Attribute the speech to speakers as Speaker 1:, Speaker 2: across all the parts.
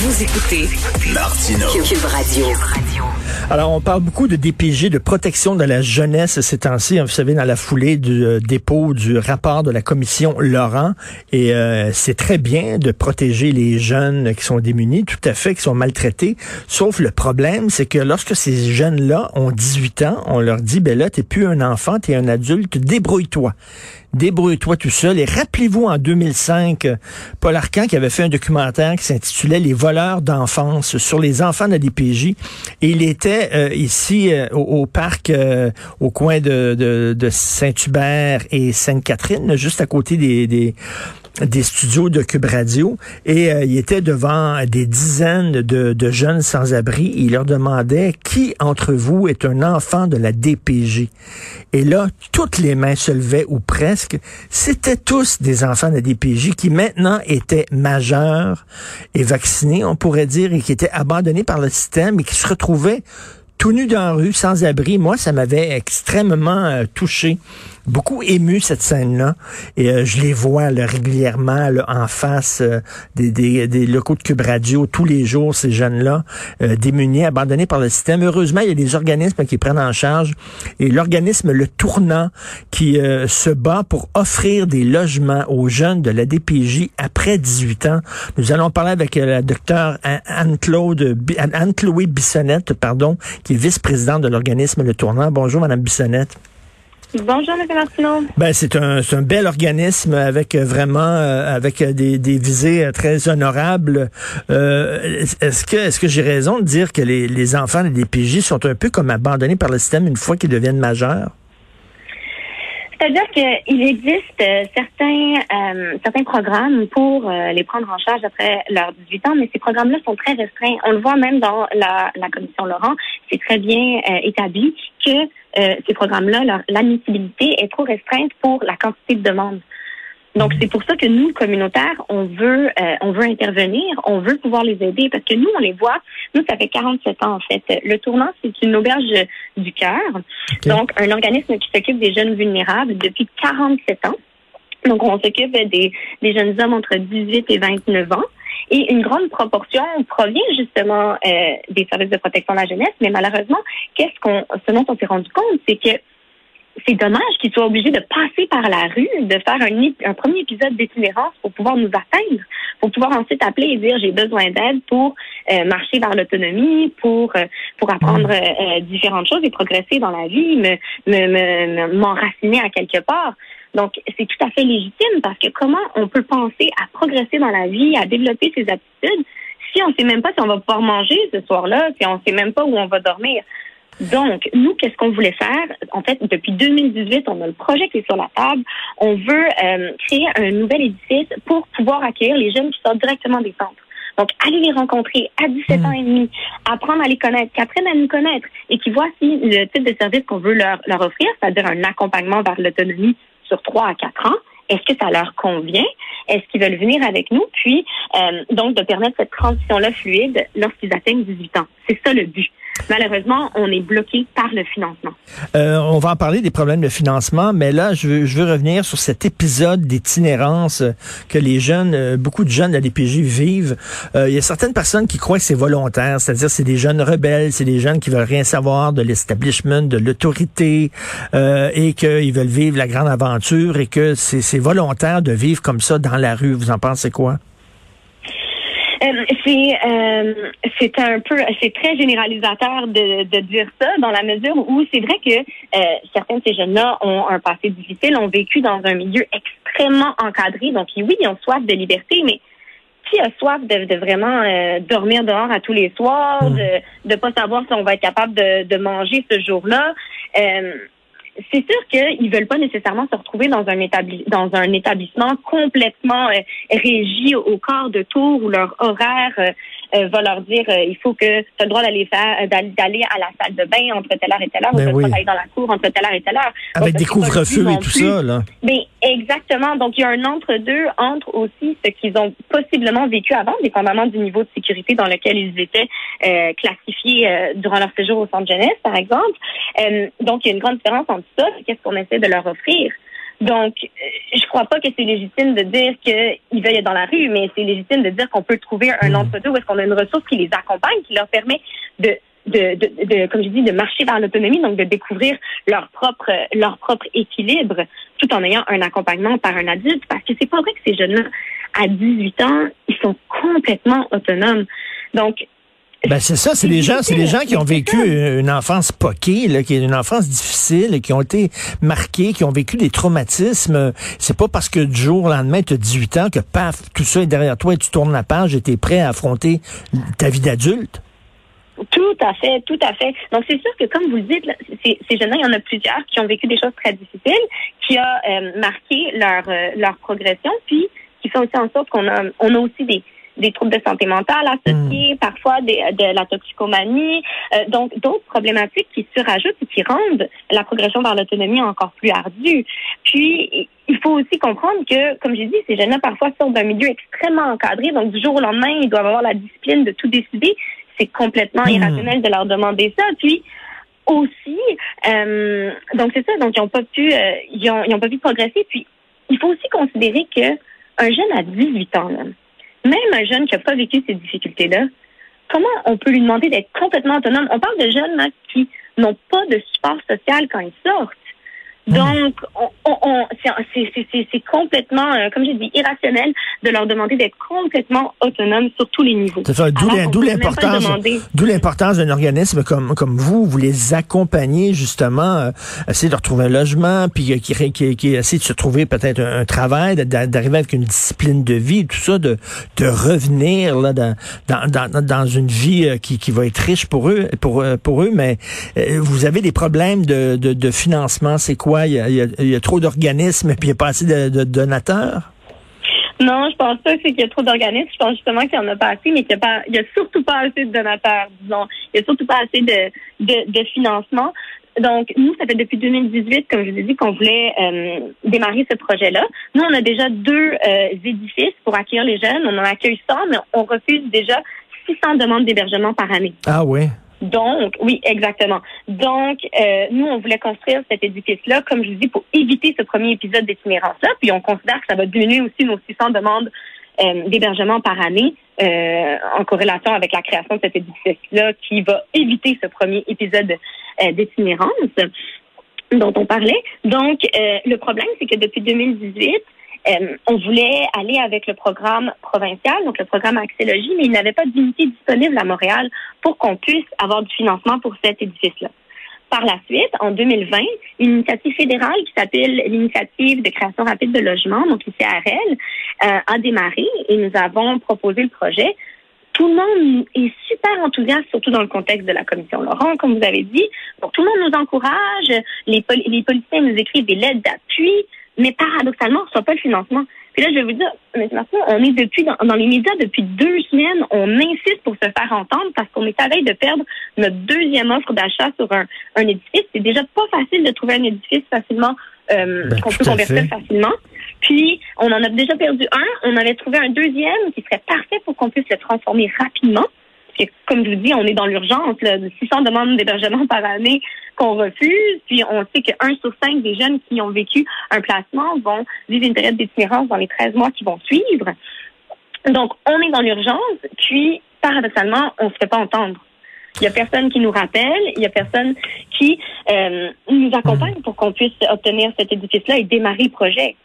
Speaker 1: Vous écoutez
Speaker 2: Martineau.
Speaker 1: Cube Radio.
Speaker 3: Alors, on parle beaucoup de DPG, de protection de la jeunesse ces temps-ci. Vous savez, dans la foulée du euh, dépôt du rapport de la commission Laurent. Et euh, c'est très bien de protéger les jeunes qui sont démunis, tout à fait, qui sont maltraités. Sauf le problème, c'est que lorsque ces jeunes-là ont 18 ans, on leur dit, ben là, t'es plus un enfant, t'es un adulte, débrouille-toi débrouille-toi tout seul. Et rappelez-vous en 2005, euh, Paul Arcan qui avait fait un documentaire qui s'intitulait Les voleurs d'enfance sur les enfants de la il était euh, ici euh, au, parc, au coin de Saint-Hubert et Sainte-Catherine, juste à côté des, des des studios de Cube Radio et euh, il était devant des dizaines de, jeunes sans-abri. Il leur demandait qui entre vous est un enfant de la DPJ. Et là, toutes les mains se levaient ou presque. C'était tous des enfants de la DPJ qui maintenant étaient majeurs et vaccinés, on pourrait dire, et qui étaient abandonnés par le système et qui se retrouvaient tout nus dans la rue, sans abri. Moi, ça m'avait extrêmement euh, touché beaucoup ému cette scène-là. Et euh, je les vois régulièrement en face euh, des, locaux de Cube Radio tous les jours, ces jeunes-là, euh, démunis, abandonnés par le système. Heureusement, il y a des organismes qui prennent en charge. Et l'organisme Le Tournant qui se bat pour offrir des logements aux jeunes de la DPJ après 18 ans. Nous allons parler avec la docteure Anne-Claude, Anne-Chloé Bissonnette, pardon, qui est vice-présidente de l'organisme Le Tournant. Bonjour, Madame Bissonnette.
Speaker 4: Bonjour, M. Martineau.
Speaker 3: Ben, c'est un, un bel organisme avec euh, vraiment euh, avec euh, des, des visées très honorables. Euh, est-ce que est-ce que j'ai raison de dire que les, les enfants des DPJ sont un peu comme abandonnés par le système une fois qu'ils deviennent majeurs?
Speaker 4: C'est-à-dire qu'il existe certains euh, certains programmes pour euh, les prendre en charge après leurs 18 ans, mais ces programmes-là sont très restreints. On le voit même dans la, la commission Laurent, c'est très bien euh, établi que ces programmes-là, l'admissibilité est trop restreinte pour la quantité de demandes. Donc c'est pour ça que nous communautaires, on veut on veut intervenir, on veut pouvoir les aider parce que nous on les voit, nous ça fait 47 ans en fait. Le tournant c'est une auberge du cœur. Okay. Donc un organisme qui s'occupe des jeunes vulnérables depuis 47 ans. Donc on s'occupe des des jeunes hommes entre 18 et 29 ans. Et une grande proportion provient justement euh, des services de protection de la jeunesse, mais malheureusement, qu'est-ce qu'on, ce dont on s'est rendu compte, c'est que c'est dommage qu'ils soient obligés de passer par la rue, de faire un, un premier épisode d'itinérance pour pouvoir nous atteindre, pour pouvoir ensuite appeler et dire j'ai besoin d'aide pour euh, marcher vers l'autonomie, pour euh, pour apprendre euh, différentes choses et progresser dans la vie, me m'enraciner me, à quelque part. Donc, c'est tout à fait légitime parce que comment on peut penser à progresser dans la vie, à développer ses aptitudes si on ne sait même pas si on va pouvoir manger ce soir-là, si on ne sait même pas où on va dormir. Donc, nous, qu'est-ce qu'on voulait faire? En fait, depuis 2018, on a le projet qui est sur la table. On veut euh, créer un nouvel édifice pour pouvoir accueillir les jeunes qui sortent directement des centres. Donc, aller les rencontrer à 17 ans et demi, apprendre à les connaître, qu'ils apprennent à nous connaître et qui voient si le type de service qu'on veut leur, leur offrir, c'est-à-dire un accompagnement vers l'autonomie sur 3 à 4 ans, est-ce que ça leur convient? Est-ce qu'ils veulent venir avec nous? Puis, euh, donc, de permettre cette transition-là fluide lorsqu'ils atteignent 18 ans. C'est ça le but. Malheureusement, on est bloqué par le financement.
Speaker 3: Euh, on va en parler des problèmes de financement, mais là, je veux, je veux revenir sur cet épisode d'itinérance que les jeunes, euh, beaucoup de jeunes à l'EPJ vivent. Euh, il y a certaines personnes qui croient que c'est volontaire, c'est-à-dire c'est des jeunes rebelles, c'est des jeunes qui veulent rien savoir de l'establishment, de l'autorité, et qu'ils veulent vivre la grande aventure et que c'est volontaire de vivre comme ça dans la rue. Vous en pensez quoi?
Speaker 4: Euh, c'est euh, c'est un peu c'est très généralisateur de, de dire ça dans la mesure où c'est vrai que euh, certains de ces jeunes-là ont un passé difficile, ont vécu dans un milieu extrêmement encadré. Donc oui, ils ont soif de liberté, mais qui a soif de, de vraiment euh, dormir dehors à tous les soirs, de de pas savoir si on va être capable de, de manger ce jour-là? C'est sûr qu'ils veulent pas nécessairement se retrouver dans un établi dans un établissement complètement euh, régi au corps de tour où leur horaire euh, va leur dire il faut que tu as le droit d'aller faire d'aller à la salle de bain entre telle heure et telle heure,
Speaker 3: ben
Speaker 4: ou
Speaker 3: oui.
Speaker 4: d'aller dans la cour entre telle heure et telle heure.
Speaker 3: Avec
Speaker 4: Donc,
Speaker 3: des couvre-feux et tout
Speaker 4: plus.
Speaker 3: ça, là.
Speaker 4: Mais exactement. Donc, il y a un entre-deux entre aussi ce qu'ils ont possiblement vécu avant, dépendamment du niveau de sécurité dans lequel ils étaient euh, classifiés euh, durant leur séjour au centre jeunesse, par exemple. Euh, donc, il y a une grande différence entre ça et qu'est-ce qu'on essaie de leur offrir. Donc, je crois pas que c'est légitime de dire qu'ils veulent être dans la rue, mais c'est légitime de dire qu'on peut trouver un entre-deux où est-ce qu'on a une ressource qui les accompagne, qui leur permet de de, de, de, comme je dis, de marcher vers l'autonomie, donc de découvrir leur propre, leur propre équilibre, tout en ayant un accompagnement par un adulte, parce que c'est pas vrai que ces jeunes-là, à 18 ans, ils sont complètement autonomes. Donc,
Speaker 3: ben c'est ça, c'est les gens, c'est les gens qui ont vécu une enfance poquée, là, qui est une enfance difficile, qui ont été marqués, qui ont vécu des traumatismes. C'est pas parce que du jour au lendemain tu as 18 ans que paf, tout ça est derrière toi et tu tournes la page et tu es prêt à affronter ta vie d'adulte.
Speaker 4: Tout à fait, tout à fait. Donc c'est sûr que comme vous le dites, ces, ces jeunes-là, il y en a plusieurs qui ont vécu des choses très difficiles, qui a euh, marqué leur euh, leur progression, puis qui fait aussi en sorte qu'on a on a aussi des des troubles de santé mentale associés, hmm. parfois des, de la toxicomanie, euh, donc d'autres problématiques qui se rajoutent et qui rendent la progression vers l'autonomie encore plus ardue. Puis, il faut aussi comprendre que, comme j'ai dit, ces jeunes-là parfois sortent d'un milieu extrêmement encadré, donc du jour au lendemain, ils doivent avoir la discipline de tout décider. C'est complètement hmm. irrationnel de leur demander ça. Puis, aussi, euh, donc c'est ça, donc ils n'ont pas pu, euh, ils, ont, ils ont pas pu progresser. Puis, il faut aussi considérer que un jeune à 18 ans, là, même un jeune qui n'a pas vécu ces difficultés-là, comment on peut lui demander d'être complètement autonome? On parle de jeunes qui n'ont pas de support social quand ils sortent. Donc, on, c'est complètement, euh, comme j'ai dit, irrationnel de leur demander d'être complètement autonomes sur tous les niveaux.
Speaker 3: D'où l'importance, d'où l'importance d'un organisme comme comme vous, vous les accompagnez justement, euh, essayer de retrouver un logement, puis euh, qui, qui, qui essaie de se trouver peut-être un, travail, d'arriver avec une discipline de vie, tout ça, de de revenir là dans dans, dans, une vie qui, qui va être riche pour eux, pour pour eux, mais vous avez des problèmes de, de, de financement, c'est quoi? Il y a, trop d'organismes et puis il n'y a pas assez de, donateurs?
Speaker 4: Non, je pense pas qu'il y a trop d'organismes. Je pense justement qu'il n'y en a pas assez, mais qu'il n'y a, surtout pas assez de donateurs, disons. Il n'y a surtout pas assez de, de, financement. Donc, nous, ça fait depuis 2018, comme je vous ai dit, qu'on voulait euh, démarrer ce projet-là. Nous, on a déjà deux euh, édifices pour accueillir les jeunes. On en accueille 100, mais on refuse déjà 600 demandes d'hébergement par année.
Speaker 3: Ah oui?
Speaker 4: Donc, oui, exactement. Donc, euh, nous, on voulait construire cet édifice-là, comme je vous dis, pour éviter ce premier épisode d'itinérance-là. Puis, on considère que ça va diminuer aussi nos 600 demandes euh, d'hébergement par année euh, en corrélation avec la création de cet édifice-là qui va éviter ce premier épisode d'itinérance dont on parlait. Donc, le problème, c'est que depuis 2018, euh, on voulait aller avec le programme provincial, donc le programme Axélogie, mais il n'avait pas d'unité disponible à Montréal pour qu'on puisse avoir du financement pour cet édifice-là. Par la suite, en 2020, une initiative fédérale qui s'appelle l'initiative de création rapide de logement, donc l'ICRL, euh, a démarré et nous avons proposé le projet. Tout le monde est super enthousiaste, surtout dans le contexte de la commission Laurent, comme vous avez dit. Donc, tout le monde nous encourage, les, les politiciens nous écrivent des lettres d'appui, mais paradoxalement, on ne reçoit pas le financement. Puis là, je vais vous dire, on est depuis dans, les médias depuis deux semaines, on insiste pour se faire entendre parce qu'on est à veille de perdre notre deuxième offre d'achat sur un, un édifice. C'est déjà pas facile de trouver un édifice facilement euh, ben, qu'on peut convertir facilement. Puis, on en a déjà perdu un. On avait trouvé un deuxième qui serait parfait pour qu'on puisse le transformer rapidement comme je vous dis, on est dans l'urgence, 600 demandes d'hébergement par année qu'on refuse, puis on sait que un sur cinq des jeunes qui ont vécu un placement vont vivre une période d'itinérance dans les 13 mois qui vont suivre. Donc, on est dans l'urgence, puis paradoxalement, on ne se fait pas entendre. Il n'y a personne qui nous rappelle, il n'y a personne qui euh, nous accompagne pour qu'on puisse obtenir cet édifice-là et démarrer le projet.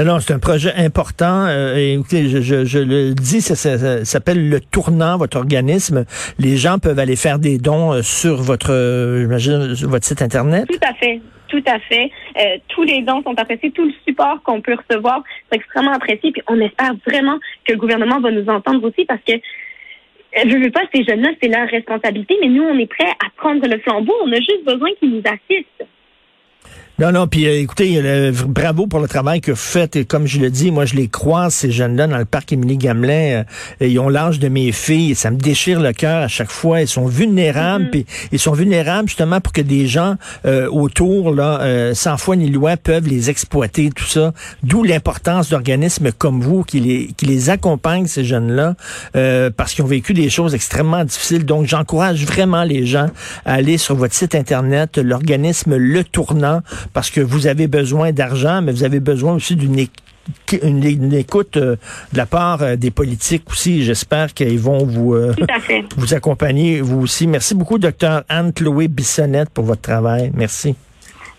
Speaker 3: Non, non, c'est un projet important. Euh, écoutez, je, le dis, ça, s'appelle le tournant, votre organisme. Les gens peuvent aller faire des dons euh, sur votre, euh, votre site internet.
Speaker 4: Tout à fait. Tout à fait. tous les dons sont appréciés, tout le support qu'on peut recevoir, c'est extrêmement apprécié. Puis on espère vraiment que le gouvernement va nous entendre aussi parce que je veux pas ces jeunes-là, c'est leur responsabilité, mais nous, on est prêts à prendre le flambeau. On a juste besoin qu'ils nous assistent.
Speaker 3: Non, non, puis euh, écoutez, bravo pour le travail que vous faites. Et comme je le dis, moi, je les croise, ces jeunes-là, dans le parc Émilie Gamelin. Euh, ils ont l'âge de mes filles. Et ça me déchire le cœur à chaque fois. Ils sont vulnérables. Mm-hmm. Puis ils sont vulnérables justement pour que des gens euh, autour, là, sans foi ni loi, peuvent les exploiter, tout ça. D'où l'importance d'organismes comme vous qui les, qui les accompagnent, ces jeunes-là, parce qu'ils ont vécu des choses extrêmement difficiles. Donc, j'encourage vraiment les gens à aller sur votre site Internet, l'organisme Le Tournant, parce que vous avez besoin d'argent, mais vous avez besoin aussi d'une une, écoute euh, de la part euh, des politiques aussi. J'espère qu'ils vont vous, euh, vous accompagner, vous aussi. Merci beaucoup, docteur Anne-Chloé Bissonnette, pour votre travail. Merci.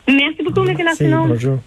Speaker 4: Merci beaucoup, M. Bonjour.